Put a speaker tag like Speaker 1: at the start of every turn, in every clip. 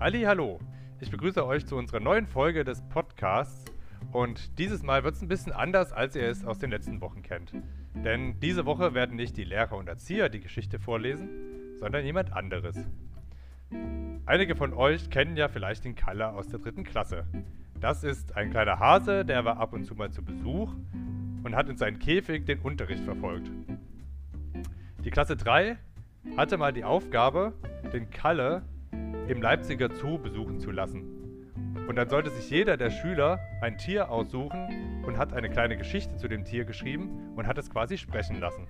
Speaker 1: Halli, hallo. Ich begrüße euch zu unserer neuen Folge des Podcasts und dieses Mal wird es ein bisschen anders, als ihr es aus den letzten Wochen kennt. Denn diese Woche werden nicht die Lehrer und Erzieher die Geschichte vorlesen, sondern jemand anderes. Einige von euch kennen ja vielleicht den Kalle aus der dritten Klasse. Das ist ein kleiner Hase, der war ab und zu mal zu Besuch und hat in seinen Käfig den Unterricht verfolgt. Die Klasse 3 hatte mal die Aufgabe, den Kalle im Leipziger Zoo besuchen zu lassen. Und dann sollte sich jeder der Schüler ein Tier aussuchen und hat eine kleine Geschichte zu dem Tier geschrieben und hat es quasi sprechen lassen.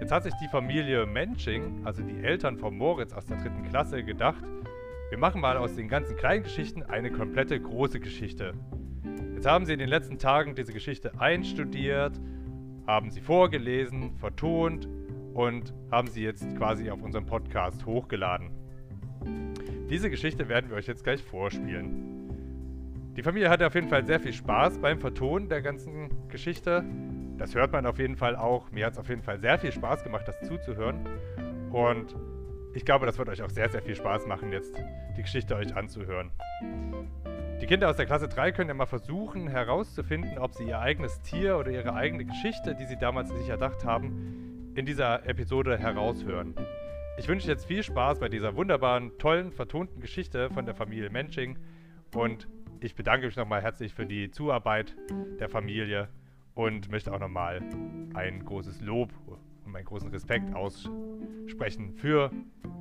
Speaker 1: Jetzt hat sich die Familie Mensching, also die Eltern von Moritz aus der dritten Klasse, gedacht, wir machen mal aus den ganzen kleinen Geschichten eine komplette große Geschichte. Jetzt haben sie in den letzten Tagen diese Geschichte einstudiert, haben sie vorgelesen, vertont und haben sie jetzt quasi auf unserem Podcast hochgeladen. Diese Geschichte werden wir euch jetzt gleich vorspielen. Die Familie hatte auf jeden Fall sehr viel Spaß beim Vertonen der ganzen Geschichte. Das hört man auf jeden Fall auch. Mir hat es auf jeden Fall sehr viel Spaß gemacht, das zuzuhören. Und ich glaube, das wird euch auch sehr, sehr viel Spaß machen, jetzt die Geschichte euch anzuhören. Die Kinder aus der Klasse 3 können ja mal versuchen herauszufinden, ob sie ihr eigenes Tier oder ihre eigene Geschichte, die sie damals sich erdacht haben, in dieser Episode heraushören. Ich wünsche jetzt viel Spaß bei dieser wunderbaren, tollen, vertonten Geschichte von der Familie Mensching und ich bedanke mich nochmal herzlich für die Zuarbeit der Familie und möchte auch nochmal ein großes Lob und meinen großen Respekt aussprechen für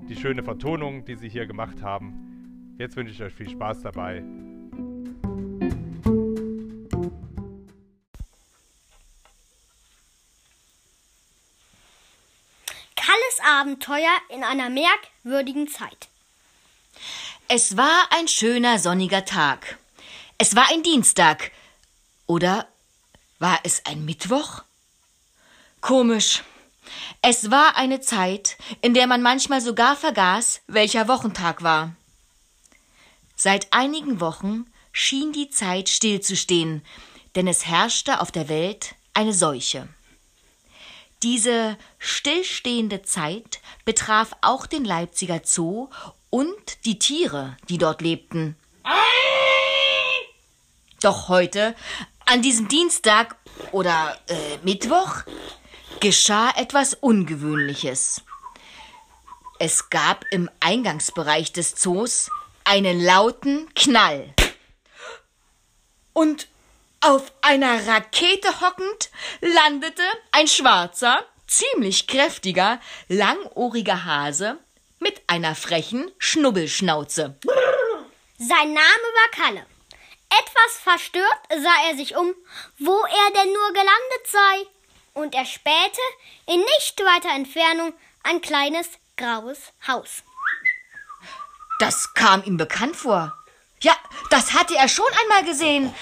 Speaker 1: die schöne Vertonung, die Sie hier gemacht haben. Jetzt wünsche ich euch viel Spaß dabei
Speaker 2: Abenteuer in einer merkwürdigen Zeit.
Speaker 3: Es war ein schöner sonniger Tag. Es war ein Dienstag. Oder war es ein Mittwoch? Komisch. Es war eine Zeit, in der man manchmal sogar vergaß, welcher Wochentag war. Seit einigen Wochen schien die Zeit stillzustehen, denn es herrschte auf der Welt eine Seuche. Diese stillstehende Zeit betraf auch den Leipziger Zoo und die Tiere, die dort lebten. Doch heute, an diesem Dienstag oder äh, Mittwoch, geschah etwas Ungewöhnliches. Es gab im Eingangsbereich des Zoos einen lauten Knall. Und auf einer Rakete hockend landete ein schwarzer, ziemlich kräftiger, langohriger Hase mit einer frechen Schnubbelschnauze.
Speaker 2: Sein Name war Kalle. Etwas verstört sah er sich um, wo er denn nur gelandet sei, und er spähte in nicht weiter Entfernung ein kleines graues Haus.
Speaker 3: Das kam ihm bekannt vor. Ja, das hatte er schon einmal gesehen,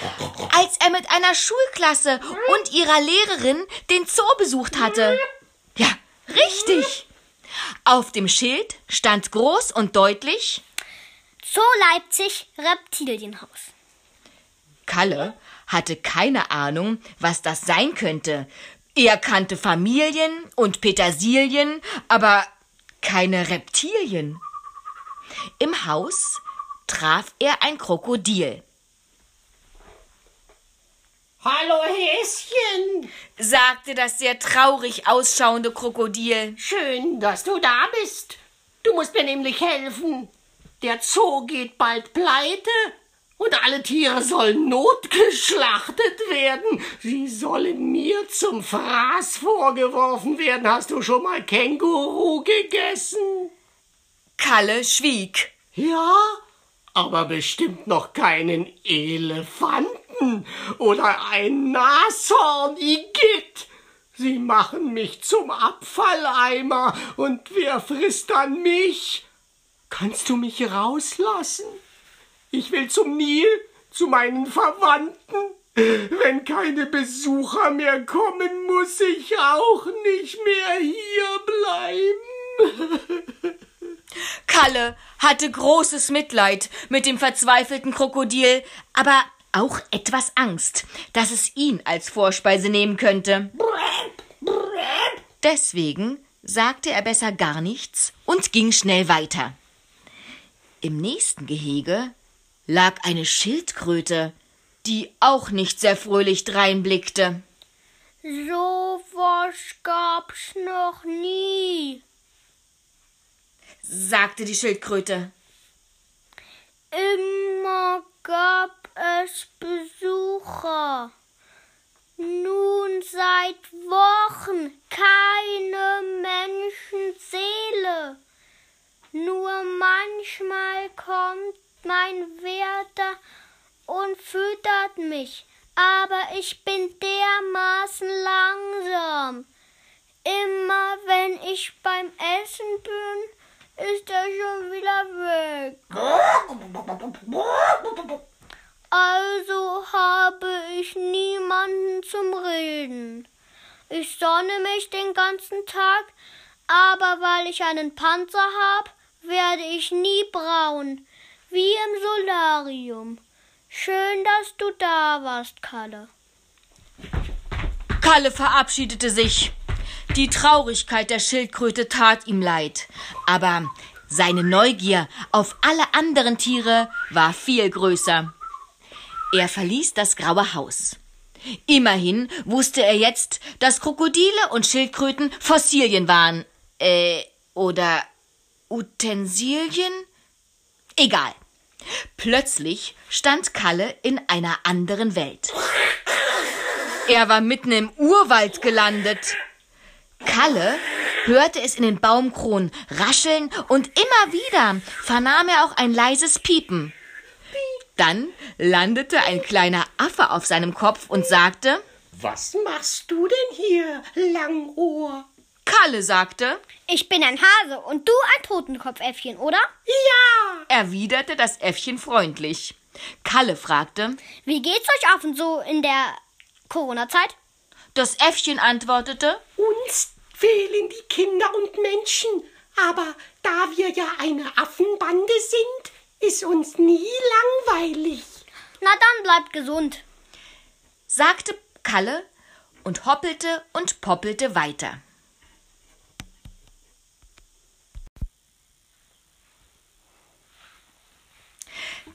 Speaker 3: als er mit einer Schulklasse und ihrer Lehrerin den Zoo besucht hatte. Ja, richtig. Auf dem Schild stand groß und deutlich
Speaker 2: Zoo Leipzig Reptilienhaus.
Speaker 3: Kalle hatte keine Ahnung, was das sein könnte. Er kannte Familien und Petersilien, aber keine Reptilien. Im Haus traf er ein Krokodil.
Speaker 4: Hallo Häschen,
Speaker 3: sagte das sehr traurig ausschauende Krokodil.
Speaker 4: Schön, dass du da bist. Du musst mir nämlich helfen. Der Zoo geht bald pleite und alle Tiere sollen notgeschlachtet werden. Sie sollen mir zum Fraß vorgeworfen werden. Hast du schon mal Känguru gegessen?
Speaker 3: Kalle schwieg.
Speaker 4: Ja, aber bestimmt noch keinen Elefanten oder ein Nashorn, Igitt. Sie machen mich zum Abfalleimer und wer frisst dann mich? Kannst du mich rauslassen? Ich will zum Nil, zu meinen Verwandten. Wenn keine Besucher mehr kommen, muss ich auch nicht mehr hier bleiben.
Speaker 3: Kalle hatte großes Mitleid mit dem verzweifelten Krokodil, aber auch etwas Angst, dass es ihn als Vorspeise nehmen könnte. Deswegen sagte er besser gar nichts und ging schnell weiter. Im nächsten Gehege lag eine Schildkröte, die auch nicht sehr fröhlich dreinblickte.
Speaker 2: So was gab's noch nie,
Speaker 3: sagte die Schildkröte.
Speaker 2: Immer gab es Besucher. Nun seit Wochen keine Menschenseele. Nur manchmal kommt mein Wärter und füttert mich, aber ich bin dermaßen langsam. Immer wenn ich beim Essen bin, ist er schon wieder weg. Also habe ich niemanden zum Reden. Ich sonne mich den ganzen Tag, aber weil ich einen Panzer habe, werde ich nie braun, wie im Solarium. Schön, dass du da warst, Kalle.
Speaker 3: Kalle verabschiedete sich. Die Traurigkeit der Schildkröte tat ihm leid, aber seine Neugier auf alle anderen Tiere war viel größer. Er verließ das graue Haus. Immerhin wusste er jetzt, dass Krokodile und Schildkröten Fossilien waren. Äh, oder Utensilien? Egal. Plötzlich stand Kalle in einer anderen Welt. Er war mitten im Urwald gelandet. Kalle hörte es in den Baumkronen rascheln und immer wieder vernahm er auch ein leises Piepen. Dann landete ein kleiner Affe auf seinem Kopf und sagte,
Speaker 4: Was machst du denn hier, Langohr?
Speaker 3: Kalle sagte,
Speaker 2: Ich bin ein Hase und du ein Totenkopfäffchen, oder?
Speaker 4: Ja,
Speaker 3: erwiderte das Äffchen freundlich. Kalle fragte,
Speaker 2: Wie geht's euch Affen so in der Corona-Zeit?
Speaker 3: das Äffchen antwortete,
Speaker 4: uns und Menschen, aber da wir ja eine Affenbande sind, ist uns nie langweilig.
Speaker 2: Na dann bleibt gesund.
Speaker 3: sagte Kalle und hoppelte und poppelte weiter.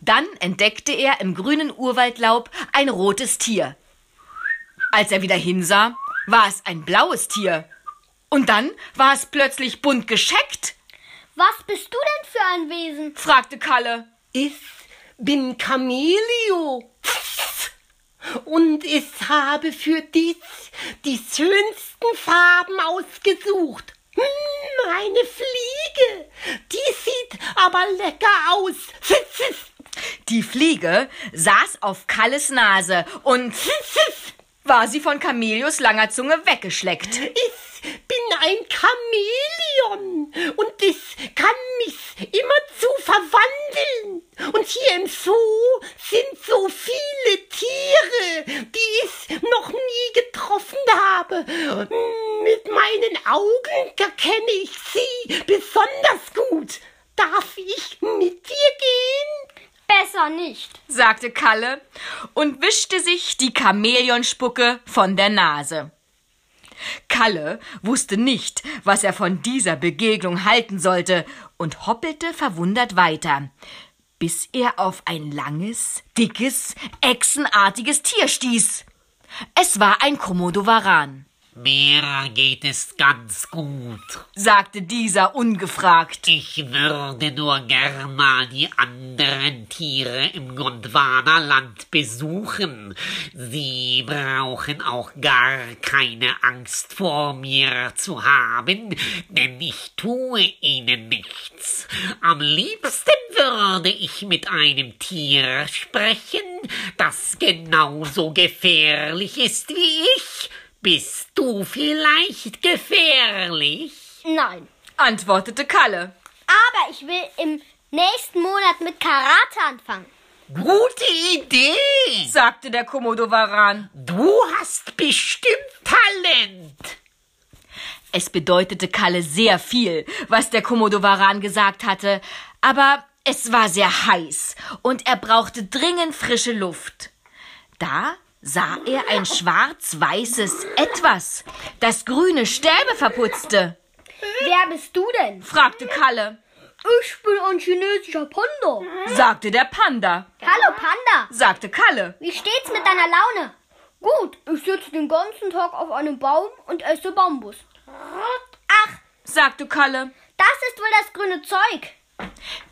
Speaker 3: Dann entdeckte er im grünen Urwaldlaub ein rotes Tier. Als er wieder hinsah, war es ein blaues Tier. Und dann war es plötzlich bunt gescheckt,
Speaker 2: Was bist du denn für ein Wesen?
Speaker 3: fragte Kalle.
Speaker 4: Ich bin Camelio und ich habe für dich die schönsten Farben ausgesucht. Hm, eine Fliege, die sieht aber lecker aus.
Speaker 3: Die Fliege saß auf Kalles Nase und war sie von Camelius langer Zunge weggeschleckt.
Speaker 4: Ich bin ein Chamäleon und ich kann mich immerzu verwandeln. Und hier im Zoo sind so viele Tiere, die ich noch nie getroffen habe. Mit meinen Augen erkenne ich sie besonders gut. Darf ich mit dir gehen?
Speaker 2: Besser nicht.
Speaker 3: sagte Kalle und wischte sich die Chamäleonspucke von der Nase. Kalle wusste nicht, was er von dieser Begegnung halten sollte und hoppelte verwundert weiter, bis er auf ein langes, dickes, echsenartiges Tier stieß. Es war ein Komodowaran,
Speaker 5: Mir geht es ganz gut.
Speaker 3: sagte dieser ungefragt.
Speaker 5: Ich würde nur gern mal die anderen Tiere im Gondwanaland besuchen. Sie brauchen auch gar keine Angst vor mir zu haben, denn ich tue ihnen nichts. Am liebsten würde ich mit einem Tier sprechen, das genauso gefährlich ist wie ich. Bist du vielleicht gefährlich?
Speaker 2: Nein.
Speaker 3: antwortete Kalle.
Speaker 2: Aber ich will im nächsten Monat mit Karate anfangen.
Speaker 5: Gute Idee!
Speaker 3: sagte der Komodowaran.
Speaker 5: Du hast bestimmt Talent.
Speaker 3: Es bedeutete Kalle sehr viel, was der Komodowaran gesagt hatte, aber es war sehr heiß und er brauchte dringend frische Luft. Da sah er ein schwarz-weißes Etwas, das grüne Stäbe verputzte,
Speaker 2: Wer bist du denn?
Speaker 3: fragte Kalle.
Speaker 2: Ich bin ein chinesischer Panda.
Speaker 3: sagte der Panda,
Speaker 2: Hallo Panda,
Speaker 3: sagte Kalle.
Speaker 2: wie steht's mit deiner Laune? Gut, ich sitze den ganzen Tag auf einem Baum und esse Bambus. Ach,
Speaker 3: sagte Kalle.
Speaker 2: das ist wohl das grüne Zeug.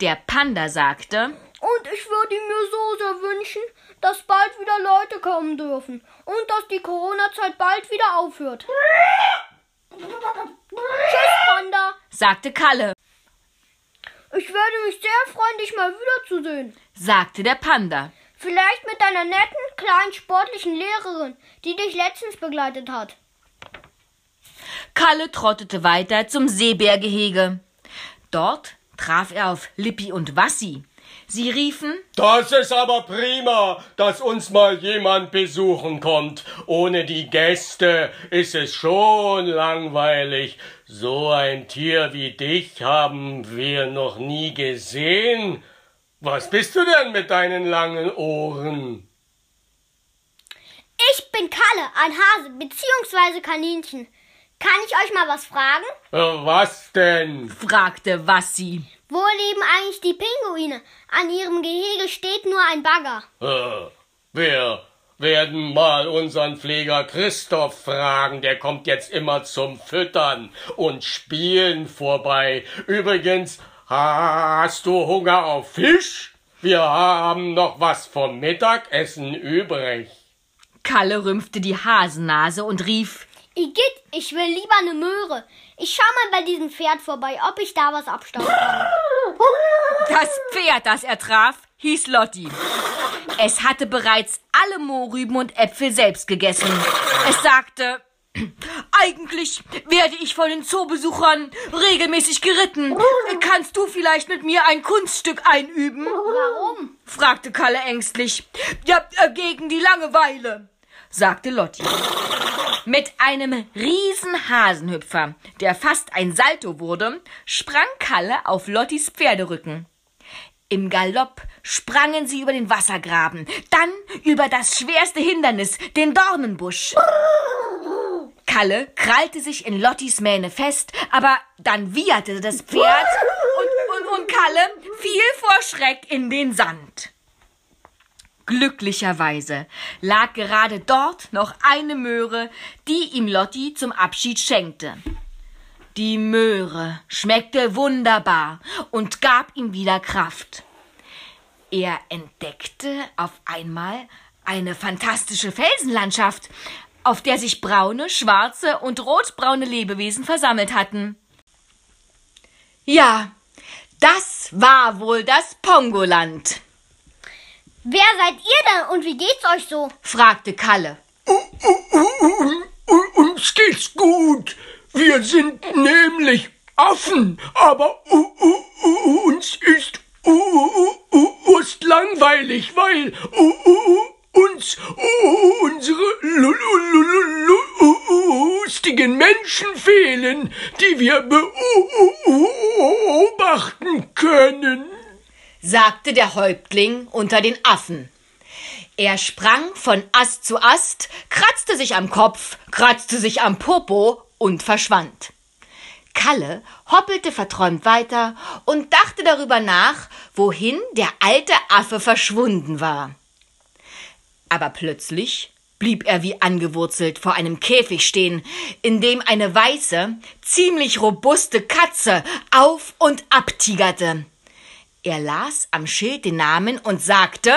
Speaker 3: Der Panda sagte,
Speaker 2: Und ich würde mir so sehr wünschen, dass bald wieder Leute kommen dürfen und dass die Corona-Zeit bald wieder aufhört. Tschüss, Panda.
Speaker 3: sagte Kalle,
Speaker 2: Ich würde mich sehr freuen, dich mal wiederzusehen.
Speaker 3: sagte der Panda,
Speaker 2: Vielleicht mit deiner netten, kleinen, sportlichen Lehrerin, die dich letztens begleitet hat.
Speaker 3: Kalle trottete weiter zum Seebärgehege. Dort traf er auf Lippi und Wassi. Sie riefen,
Speaker 6: Das ist aber prima, dass uns mal jemand besuchen kommt. Ohne die Gäste ist es schon langweilig. So ein Tier wie dich haben wir noch nie gesehen. Was bist du denn mit deinen langen Ohren?
Speaker 2: Ich bin Kalle, ein Hase bzw. Kaninchen. Kann ich euch mal was fragen?
Speaker 6: Äh, Was denn?
Speaker 3: fragte Wassi.
Speaker 2: Wo leben eigentlich die Pinguine? An ihrem Gehege steht nur ein Bagger.
Speaker 6: Äh, wir werden mal unseren Pfleger Christoph fragen. Der kommt jetzt immer zum Füttern und Spielen vorbei. Übrigens, hast du Hunger auf Fisch? Wir haben noch was vom Mittagessen übrig.
Speaker 3: Kalle rümpfte die Hasennase und rief,
Speaker 2: Igitt, ich will lieber eine Möhre. Ich schau mal bei diesem Pferd vorbei, ob ich da was abstauben kann.
Speaker 3: Das Pferd, das er traf, hieß Lotti. Es hatte bereits alle Mohrrüben und Äpfel selbst gegessen. Es sagte, eigentlich werde ich von den Zoobesuchern regelmäßig geritten. Kannst du vielleicht mit mir ein Kunststück einüben?
Speaker 2: Warum?
Speaker 3: fragte Kalle ängstlich. Ja, äh, gegen die Langeweile, sagte Lotti. Mit einem riesen Hasenhüpfer, der fast ein Salto wurde, sprang Kalle auf Lottis Pferderücken. Im Galopp sprangen sie über den Wassergraben, dann über das schwerste Hindernis, den Dornenbusch. Kalle krallte sich in Lottis Mähne fest, aber dann wieherte das Pferd und, und, und Kalle fiel vor Schreck in den Sand. Glücklicherweise lag gerade dort noch eine Möhre, die ihm Lotti zum Abschied schenkte. Die Möhre schmeckte wunderbar und gab ihm wieder Kraft. Er entdeckte auf einmal eine fantastische Felsenlandschaft, auf der sich braune, schwarze und rotbraune Lebewesen versammelt hatten. Ja, das war wohl das Pongoland,
Speaker 2: Wer seid ihr denn und wie geht's euch so?
Speaker 3: fragte Kalle.
Speaker 6: Uns geht's gut. Wir sind nämlich Affen, aber uns ist ist langweilig, weil uns unsere lustigen Menschen fehlen, die wir beobachten können.
Speaker 3: Sagte der Häuptling unter den Affen. Er sprang von Ast zu Ast, kratzte sich am Kopf, kratzte sich am Popo und verschwand. Kalle hoppelte verträumt weiter und dachte darüber nach, wohin der alte Affe verschwunden war. Aber plötzlich blieb er wie angewurzelt vor einem Käfig stehen, in dem eine weiße, ziemlich robuste Katze auf und ab tigerte. Er las am Schild den Namen und sagte,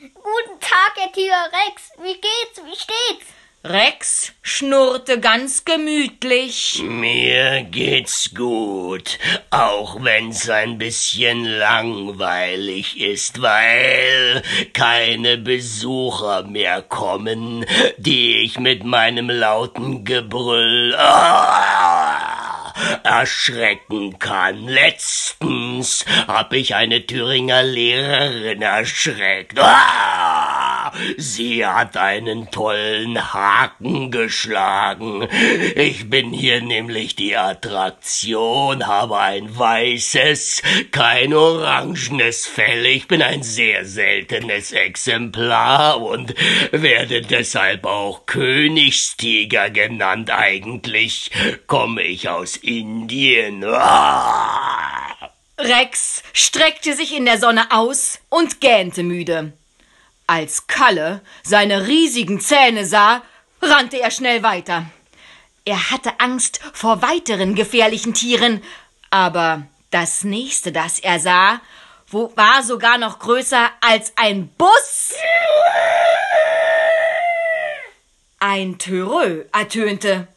Speaker 2: Guten Tag, Herr Tiger Rex. Wie geht's? Wie steht's?
Speaker 3: Rex schnurrte ganz gemütlich.
Speaker 6: Mir geht's gut, auch wenn's ein bisschen langweilig ist, weil keine Besucher mehr kommen, die ich mit meinem lauten Gebrüll ah, erschrecken kann. Letztens hab ich eine Thüringer Lehrerin erschreckt. Ah, sie hat einen tollen Haken geschlagen. Ich bin hier nämlich die Attraktion, habe ein weißes, kein orangenes Fell. Ich bin ein sehr seltenes Exemplar und werde deshalb auch Königstiger genannt. Eigentlich komme ich aus Indien. Ah!
Speaker 3: Rex streckte sich in der Sonne aus und gähnte müde. Als Kalle seine riesigen Zähne sah, rannte er schnell weiter. Er hatte Angst vor weiteren gefährlichen Tieren, aber das nächste, das er sah, war sogar noch größer als ein Bus. Ein Törö ertönte.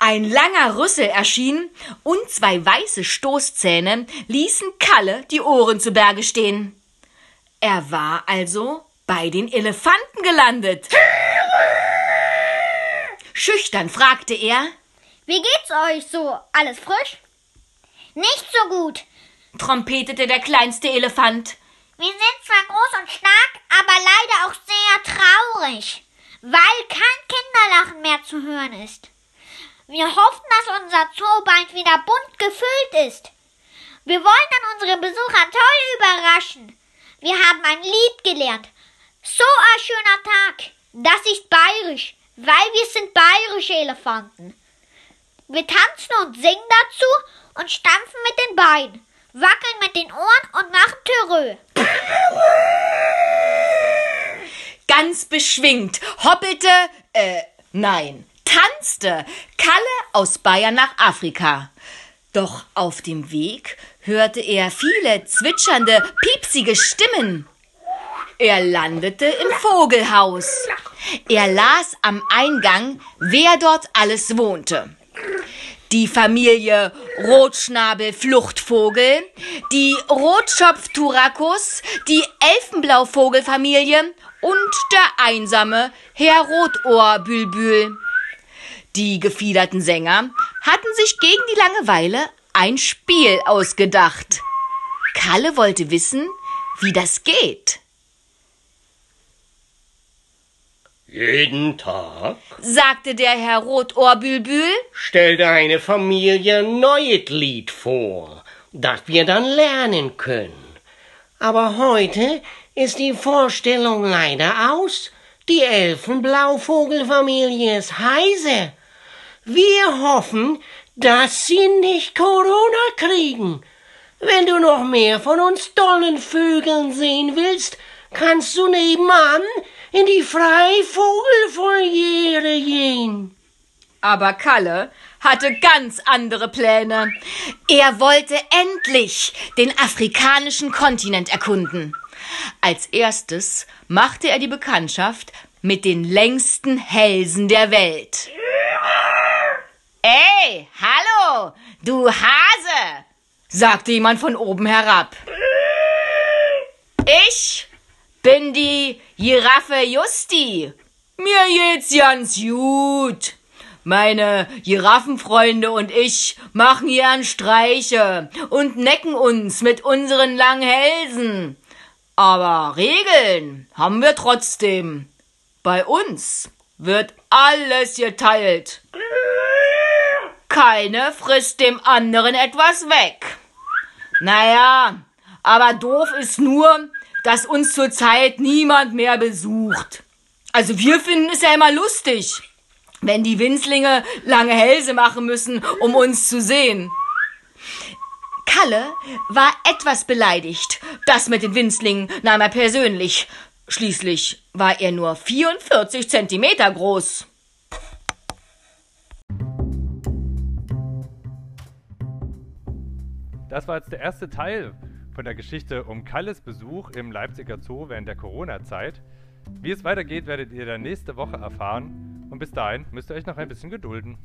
Speaker 3: Ein langer Rüssel erschien und zwei weiße Stoßzähne ließen Kalle die Ohren zu Berge stehen. Er war also bei den Elefanten gelandet. Schüchtern fragte er,
Speaker 2: Wie geht's euch so? Alles frisch? Nicht so gut,
Speaker 3: trompetete der kleinste Elefant.
Speaker 2: Wir sind zwar groß und stark, aber leider auch sehr traurig, weil kein Kinderlachen mehr zu hören ist. Wir hoffen, dass unser Zoo bald wieder bunt gefüllt ist. Wir wollen dann unsere Besucher toll überraschen. Wir haben ein Lied gelernt. So ein schöner Tag. Das ist bayerisch, weil wir sind bayerische Elefanten. Wir tanzen und singen dazu und stampfen mit den Beinen, wackeln mit den Ohren und machen Törö.
Speaker 3: Ganz beschwingt hoppelte, äh, nein, tanzte Kalle aus Bayern nach Afrika. Doch auf dem Weg hörte er viele zwitschernde, piepsige Stimmen. Er landete im Vogelhaus. Er las am Eingang, wer dort alles wohnte. Die Familie Rotschnabel-Fluchtvogel, die Rotschopf-Turakus, die Elfenblauvogelfamilie und der einsame Herr Rotohr-Bülbül. Die gefiederten Sänger hatten sich gegen die Langeweile ein Spiel ausgedacht. Kalle wollte wissen, wie das geht.
Speaker 4: Jeden Tag
Speaker 3: sagte der Herr Rotohrbülbül,
Speaker 4: stellt eine Familie ein neues Lied vor, das wir dann lernen können. Aber heute ist die Vorstellung leider aus. Die Elfenblauvogelfamilie ist heise. Wir hoffen, dass sie nicht Corona kriegen. Wenn du noch mehr von uns tollen Vögeln sehen willst, kannst du nebenan in die Freivogelvoliere gehen.
Speaker 3: Aber Kalle hatte ganz andere Pläne. Er wollte endlich den afrikanischen Kontinent erkunden. Als erstes machte er die Bekanntschaft mit den längsten Hälsen der Welt. Ey, hallo, du Hase, sagte jemand von oben herab. Ich bin die Giraffe Justi. Mir geht's ganz gut. Meine Giraffenfreunde und ich machen gern Streiche und necken uns mit unseren langen Hälsen. Aber Regeln haben wir trotzdem. Bei uns wird alles geteilt. Keine frisst dem anderen etwas weg. Naja, aber doof ist nur, dass uns zurzeit niemand mehr besucht. Also wir finden es ja immer lustig, wenn die Winzlinge lange Hälse machen müssen, um uns zu sehen. Kalle war etwas beleidigt. Das mit den Winzlingen nahm er persönlich. Schließlich war er nur 44 Zentimeter groß.
Speaker 1: Das war jetzt der erste Teil von der Geschichte um Kalles Besuch im Leipziger Zoo während der Corona-Zeit. Wie es weitergeht, werdet ihr dann nächste Woche erfahren. Und bis dahin müsst ihr euch noch ein bisschen gedulden.